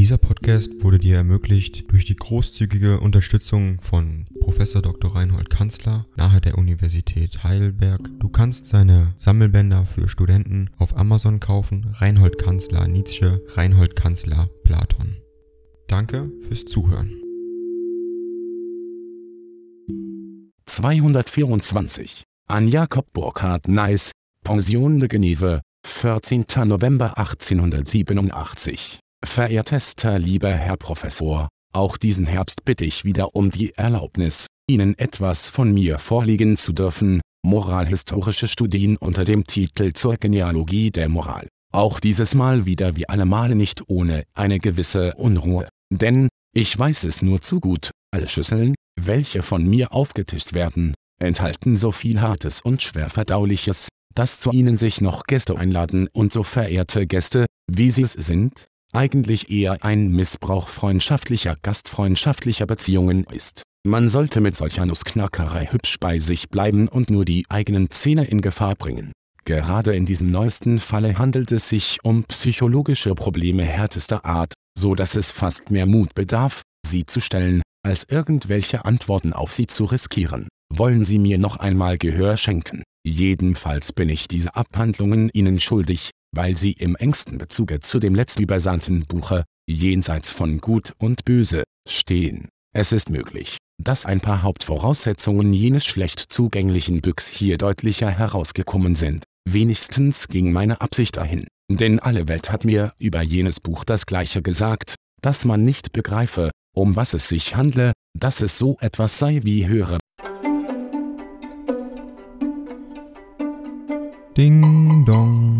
Dieser Podcast wurde dir ermöglicht durch die großzügige Unterstützung von Professor Dr. Reinhold Kanzler nahe der Universität Heidelberg. Du kannst seine Sammelbänder für Studenten auf Amazon kaufen. Reinhold Kanzler Nietzsche, Reinhold Kanzler Platon. Danke fürs Zuhören. 224 an Jakob Burkhard Neis, Pension de Geneve, 14. November 1887 Verehrtester lieber Herr Professor, auch diesen Herbst bitte ich wieder um die Erlaubnis, Ihnen etwas von mir vorlegen zu dürfen, moralhistorische Studien unter dem Titel zur Genealogie der Moral. Auch dieses Mal wieder wie alle Male nicht ohne eine gewisse Unruhe. Denn, ich weiß es nur zu gut, alle Schüsseln, welche von mir aufgetischt werden, enthalten so viel Hartes und Schwerverdauliches, dass zu ihnen sich noch Gäste einladen und so verehrte Gäste, wie sie es sind, eigentlich eher ein Missbrauch freundschaftlicher gastfreundschaftlicher Beziehungen ist. Man sollte mit solcher Nussknackerei hübsch bei sich bleiben und nur die eigenen Zähne in Gefahr bringen. Gerade in diesem neuesten Falle handelt es sich um psychologische Probleme härtester Art, so dass es fast mehr Mut bedarf, sie zu stellen, als irgendwelche Antworten auf sie zu riskieren. Wollen Sie mir noch einmal Gehör schenken? Jedenfalls bin ich diese Abhandlungen Ihnen schuldig, weil sie im engsten Bezuge zu dem letztübersandten Buche, Jenseits von Gut und Böse, stehen. Es ist möglich, dass ein paar Hauptvoraussetzungen jenes schlecht zugänglichen Büchs hier deutlicher herausgekommen sind. Wenigstens ging meine Absicht dahin, denn alle Welt hat mir über jenes Buch das Gleiche gesagt, dass man nicht begreife, um was es sich handle, dass es so etwas sei wie höhere. Ding dong.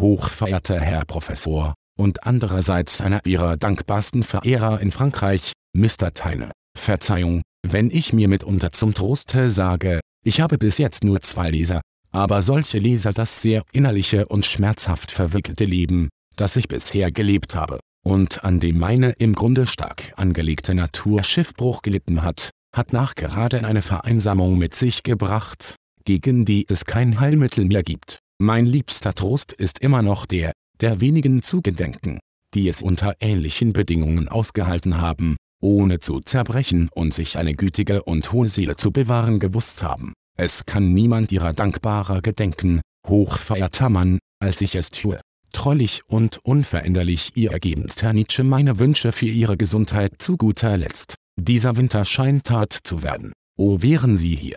hochverehrter Herr Professor, und andererseits einer ihrer dankbarsten Verehrer in Frankreich, Mr. Teine. Verzeihung, wenn ich mir mitunter zum Troste sage, ich habe bis jetzt nur zwei Leser, aber solche Leser das sehr innerliche und schmerzhaft verwickelte Leben, das ich bisher gelebt habe, und an dem meine im Grunde stark angelegte Natur Schiffbruch gelitten hat, hat nachgerade eine Vereinsamung mit sich gebracht, gegen die es kein Heilmittel mehr gibt. Mein liebster Trost ist immer noch der, der wenigen zu gedenken, die es unter ähnlichen Bedingungen ausgehalten haben, ohne zu zerbrechen und sich eine gütige und hohe Seele zu bewahren gewusst haben. Es kann niemand ihrer dankbarer gedenken, hochverehrter Mann, als ich es tue. Trollig und unveränderlich ihr ergebenster Nietzsche meine Wünsche für ihre Gesundheit zu guter Letzt. Dieser Winter scheint Tat zu werden. O wären Sie hier.